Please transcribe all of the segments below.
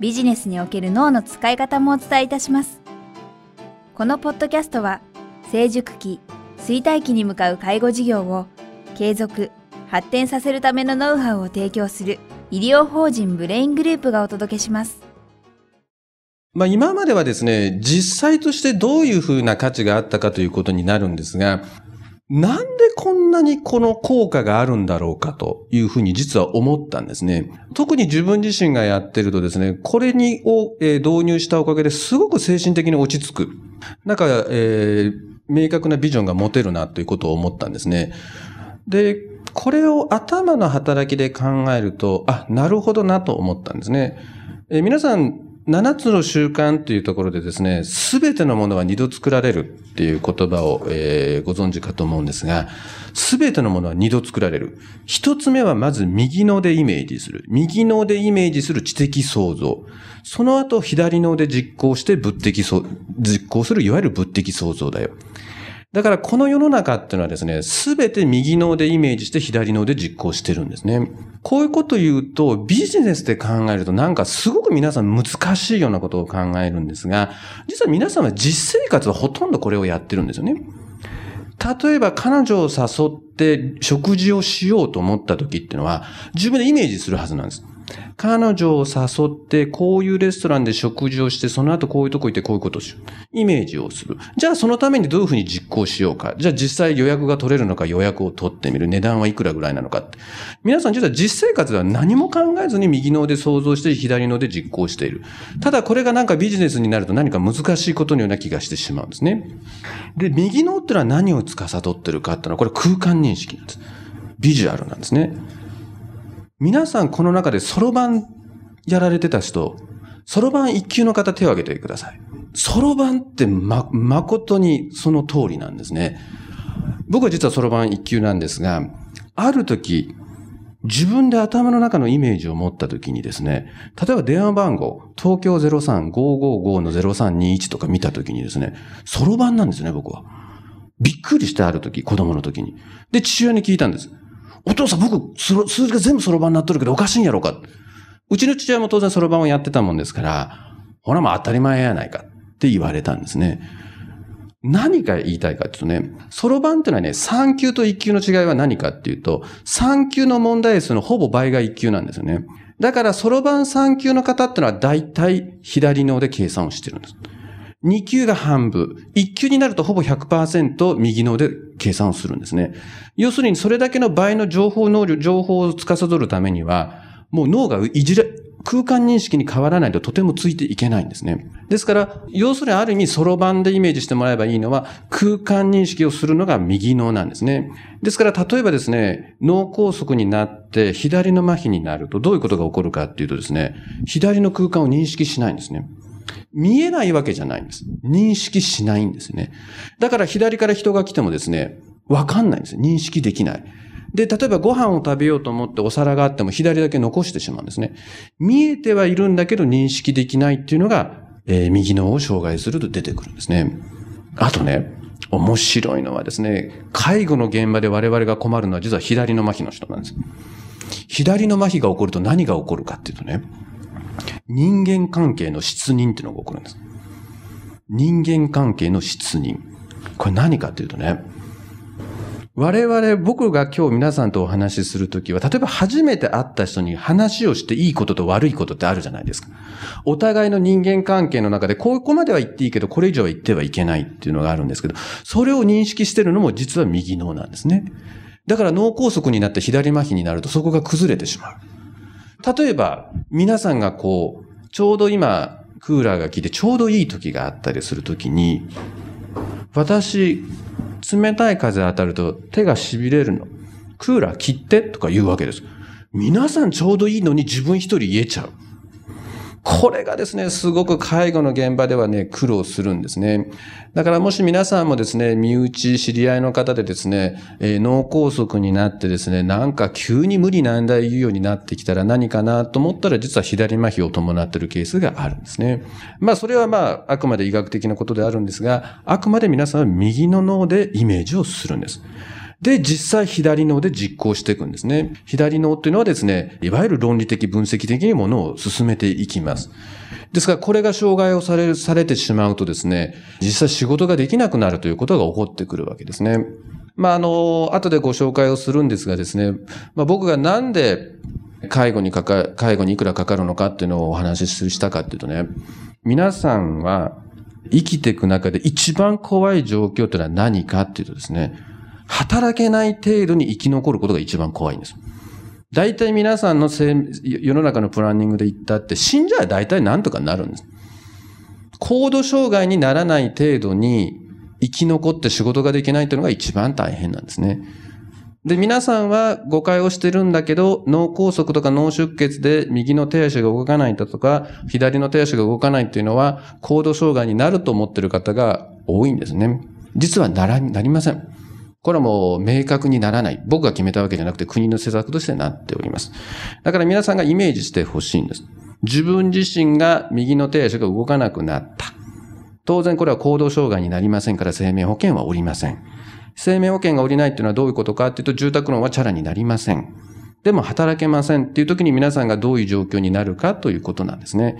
ビジネスにおける脳の使い方もお伝えいたします。このポッドキャストは、成熟期、衰退期に向かう介護事業を継続、発展させるためのノウハウを提供する医療法人ブレイングループがお届けします。まあ今まではですね、実際としてどういうふうな価値があったかということになるんですが、なんでこんなにこの効果があるんだろうかというふうに実は思ったんですね。特に自分自身がやってるとですね、これにを、導入したおかげですごく精神的に落ち着く。なんか、えー、明確なビジョンが持てるなということを思ったんですね。で、これを頭の働きで考えると、あ、なるほどなと思ったんですね。えー、皆さん、7つの習慣というところでですね、すべてのものは二度作られるっていう言葉を、えー、ご存知かと思うんですが、すべてのものは二度作られる。一つ目はまず右脳でイメージする。右脳でイメージする知的創造。その後左脳で実行して物的実行するいわゆる物的創造だよ。だからこの世の中っていうのはですね、すべて右脳でイメージして左脳で実行してるんですね。こういうことを言うと、ビジネスで考えるとなんかすごく皆さん難しいようなことを考えるんですが、実は皆さんは実生活はほとんどこれをやってるんですよね。例えば彼女を誘って食事をしようと思った時っていうのは、自分でイメージするはずなんです。彼女を誘って、こういうレストランで食事をして、その後こういうとこ行ってこういうことをする。イメージをする。じゃあそのためにどういうふうに実行しようか。じゃあ実際予約が取れるのか予約を取ってみる。値段はいくらぐらいなのかって。皆さん実は実生活では何も考えずに右脳で想像して左脳で実行している。ただこれがなんかビジネスになると何か難しいことのような気がしてしまうんですね。で、右脳ってのは何を司ってるかってのはこれ空間認識なんです。ビジュアルなんですね。皆さんこの中でそろばんやられてた人、そろばん一級の方手を挙げてください。そろばんってま、誠にその通りなんですね。僕は実はそろばん一級なんですが、ある時、自分で頭の中のイメージを持った時にですね、例えば電話番号、東京03555の0321とか見た時にですね、そろばんなんですね、僕は。びっくりしてある時、子供の時に。で、父親に聞いたんです。お父さん僕、数字が全部そろばんになっとるけどおかしいんやろうか。うちの父親も当然そろばんをやってたもんですから、ほらもう当たり前やないかって言われたんですね。何が言いたいかっていうとね、そろばんってのはね、3級と1級の違いは何かっていうと、3級の問題数のほぼ倍が1級なんですよね。だから、そろばん3級の方ってのは大体左脳で計算をしてるんです。2級が半分。1級になるとほぼ100%右脳で計算をするんですね。要するにそれだけの倍の情報能力、情報を司るためには、もう脳がいじれ、空間認識に変わらないととてもついていけないんですね。ですから、要するにある意味、そろばんでイメージしてもらえばいいのは、空間認識をするのが右脳なんですね。ですから、例えばですね、脳梗塞になって左の麻痺になるとどういうことが起こるかっていうとですね、左の空間を認識しないんですね。見えないわけじゃないんです。認識しないんですね。だから左から人が来てもですね、わかんないんです。認識できない。で、例えばご飯を食べようと思ってお皿があっても左だけ残してしまうんですね。見えてはいるんだけど認識できないっていうのが、えー、右脳を障害すると出てくるんですね。あとね、面白いのはですね、介護の現場で我々が困るのは実は左の麻痺の人なんです。左の麻痺が起こると何が起こるかっていうとね、人間関係の失認っていうのが起こるんです。人間関係の失認。これ何かっていうとね、我々、僕が今日皆さんとお話しするときは、例えば初めて会った人に話をしていいことと悪いことってあるじゃないですか。お互いの人間関係の中で、ここまでは言っていいけど、これ以上は言ってはいけないっていうのがあるんですけど、それを認識してるのも実は右脳なんですね。だから脳梗塞になって左麻痺になるとそこが崩れてしまう。例えば、皆さんがこう、ちょうど今、クーラーが効いてちょうどいい時があったりする時に、私、冷たい風当たると手が痺れるの。クーラー切ってとか言うわけです。皆さんちょうどいいのに自分一人言えちゃう。これがですね、すごく介護の現場ではね、苦労するんですね。だからもし皆さんもですね、身内、知り合いの方でですね、えー、脳梗塞になってですね、なんか急に無理難題言うようになってきたら何かなと思ったら実は左麻痺を伴っているケースがあるんですね。まあそれはまああくまで医学的なことであるんですが、あくまで皆さんは右の脳でイメージをするんです。で、実際左脳で実行していくんですね。左脳っていうのはですね、いわゆる論理的分析的にものを進めていきます。ですから、これが障害をされ、されてしまうとですね、実際仕事ができなくなるということが起こってくるわけですね。まあ、あの、後でご紹介をするんですがですね、まあ、僕がなんで介護にかか、介護にいくらかかるのかっていうのをお話ししたかっていうとね、皆さんは生きていく中で一番怖い状況っていうのは何かっていうとですね、働けない程度に生き残ることが一番怖いんです。大体皆さんの世の中のプランニングで言ったって、死んじゃ大体なんとかなるんです。高度障害にならない程度に生き残って仕事ができないというのが一番大変なんですね。で、皆さんは誤解をしてるんだけど、脳梗塞とか脳出血で右の手足が動かないだとか、左の手足が動かないっていうのは、高度障害になると思ってる方が多いんですね。実はなら、なりません。これはもう明確にならない。僕が決めたわけじゃなくて国の施策としてなっております。だから皆さんがイメージしてほしいんです。自分自身が右の手足が動かなくなった。当然これは行動障害になりませんから生命保険はおりません。生命保険がおりないっていうのはどういうことかっていうと住宅ローンはチャラになりません。でも働けませんっていう時に皆さんがどういう状況になるかということなんですね。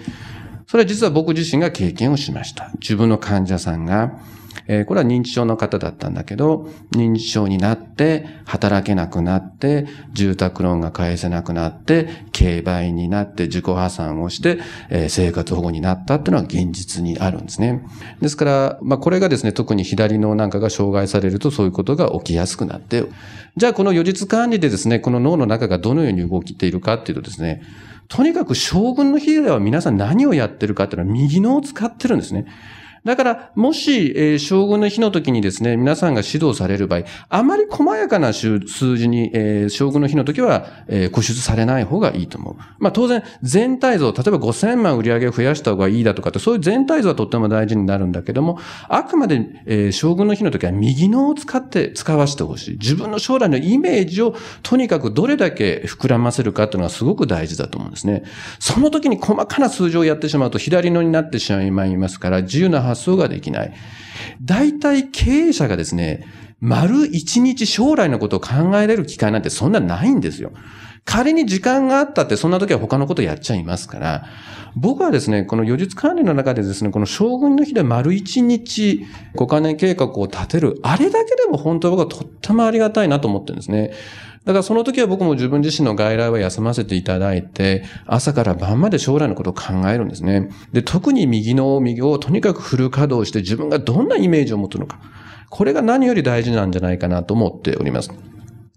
それは実は僕自身が経験をしました。自分の患者さんがえー、これは認知症の方だったんだけど、認知症になって、働けなくなって、住宅ローンが返せなくなって、競売になって自己破産をして、えー、生活保護になったっていうのは現実にあるんですね。ですから、まあこれがですね、特に左脳なんかが障害されるとそういうことが起きやすくなって、じゃあこの予実管理でですね、この脳の中がどのように動きているかっていうとですね、とにかく将軍の日では皆さん何をやってるかっていうのは右脳を使ってるんですね。だから、もし、えー、将軍の日の時にですね、皆さんが指導される場合、あまり細やかな数字に、えー、将軍の日の時は、えー、固執されない方がいいと思う。まあ当然、全体像、例えば5000万売り上げを増やした方がいいだとかって、そういう全体像はとっても大事になるんだけども、あくまで、えー、将軍の日の時は右脳を使って使わせてほしい。自分の将来のイメージをとにかくどれだけ膨らませるかっていうのはすごく大事だと思うんですね。その時に細かな数字をやってしまうと左脳になってしまいますから、自由な発想ができない。大体経営者がですね、丸一日将来のことを考えれる機会なんてそんなないんですよ。仮に時間があったってそんな時は他のことやっちゃいますから、僕はですね、この予術管理の中でですね、この将軍の日で丸一日5カ年計画を立てる、あれだけでも本当は僕はとってもありがたいなと思ってるんですね。だからその時は僕も自分自身の外来は休ませていただいて、朝から晩まで将来のことを考えるんですね。で、特に右の右をとにかくフル稼働して自分がどんなイメージを持つのか。これが何より大事なんじゃないかなと思っております。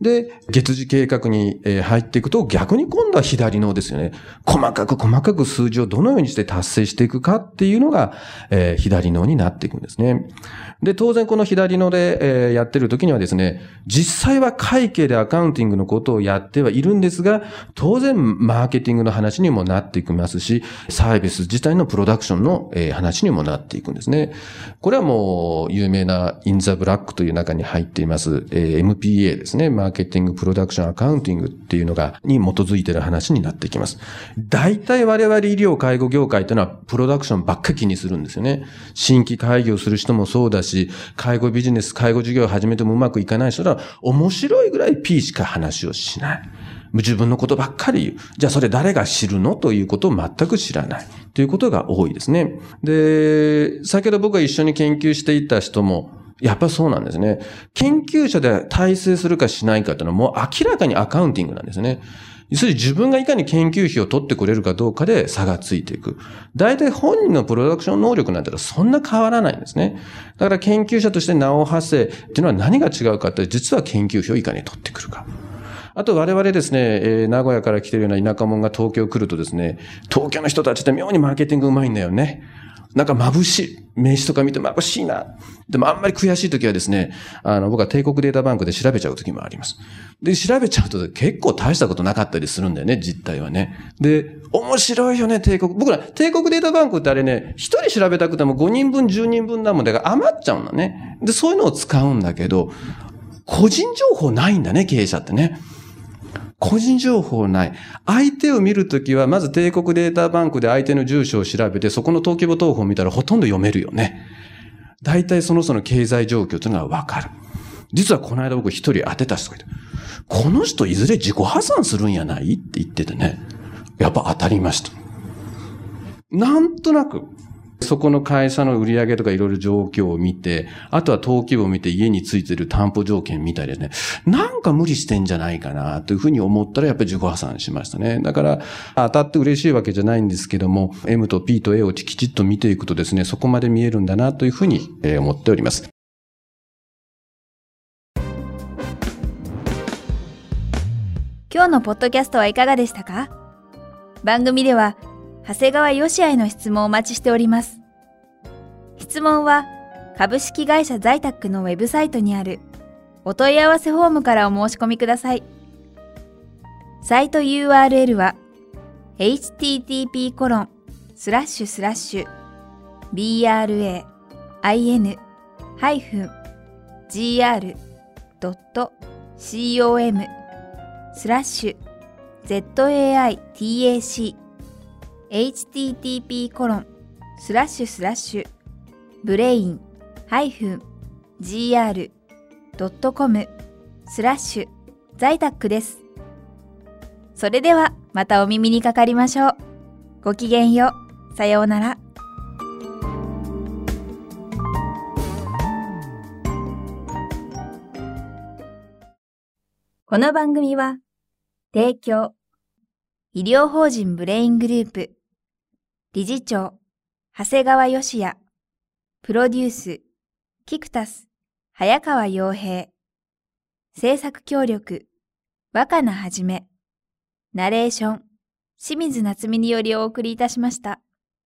で、月次計画に入っていくと逆に今度は左脳ですよね。細かく細かく数字をどのようにして達成していくかっていうのが、えー、左脳になっていくんですね。で、当然この左ので、えー、やってる時にはですね、実際は会計でアカウンティングのことをやってはいるんですが、当然マーケティングの話にもなっていきますし、サービス自体のプロダクションの、えー、話にもなっていくんですね。これはもう有名なインザブラックという中に入っています、えー、MPA ですね。マーケティングプロダクションアカウンティングっていうのが、に基づいてる話になってきます。大体我々医療介護業界というのはプロダクションばっか気にするんですよね。新規開業する人もそうだし、し、介護ビジネス、介護事業を始めてもうまくいかない人は、面白いぐらい P しか話をしない。自分のことばっかり言う。じゃあそれ誰が知るのということを全く知らない。ということが多いですね。で、先ほど僕が一緒に研究していた人も、やっぱそうなんですね。研究者で体制するかしないかというのはもう明らかにアカウンティングなんですね。要するに自分がいかに研究費を取ってくれるかどうかで差がついていく。大体本人のプロダクション能力なんてのはそんな変わらないんですね。だから研究者として名を馳せっていうのは何が違うかって実は研究費をいかに取ってくるか。あと我々ですね、えー、名古屋から来てるような田舎者が東京来るとですね、東京の人たちって妙にマーケティングうまいんだよね。なんか眩しい。名刺とか見て眩しいな。でもあんまり悔しい時はですね、あの、僕は帝国データバンクで調べちゃう時もあります。で、調べちゃうと結構大したことなかったりするんだよね、実態はね。で、面白いよね、帝国。僕ら、帝国データバンクってあれね、一人調べたくても5人分、10人分なもんだから余っちゃうんだね。で、そういうのを使うんだけど、個人情報ないんだね、経営者ってね。個人情報ない。相手を見るときは、まず帝国データバンクで相手の住所を調べて、そこの登記簿投稿を見たらほとんど読めるよね。大体その人の経済状況というのがわかる。実はこの間僕一人当てた人がいて、この人いずれ自己破産するんやないって言っててね。やっぱ当たりました。なんとなく、そこの会社の売り上げとかいろいろ状況を見て、あとは登記簿を見て家についてる担保条件見たりね、なんか無理してんじゃないかなというふうに思ったらやっぱり自己破産しましたね。だから当たって嬉しいわけじゃないんですけども、M と P と A をきちっと見ていくとですね、そこまで見えるんだなというふうに思っております。今日のポッドキャストはいかがでしたか？番組では長谷川よしあへの質問をお待ちしております。質問は株式会社在宅のウェブサイトにあるお問い合わせフォームからお申し込みください。サイト URL は http コロンスラッシュスラッシュ brain-gr.com スラッシュ zaitac http コロンスラッシュスラッシュブレイン -gr.com スラッシュ在宅です。それではまたお耳にかかりましょう。ごきげんよう。さようなら。この番組は、提供、医療法人ブレイングループ、理事長、長谷川義也、プロデュース、キクタス、早川洋平、制作協力、若菜はじめ、ナレーション、清水夏美によりお送りいたしました。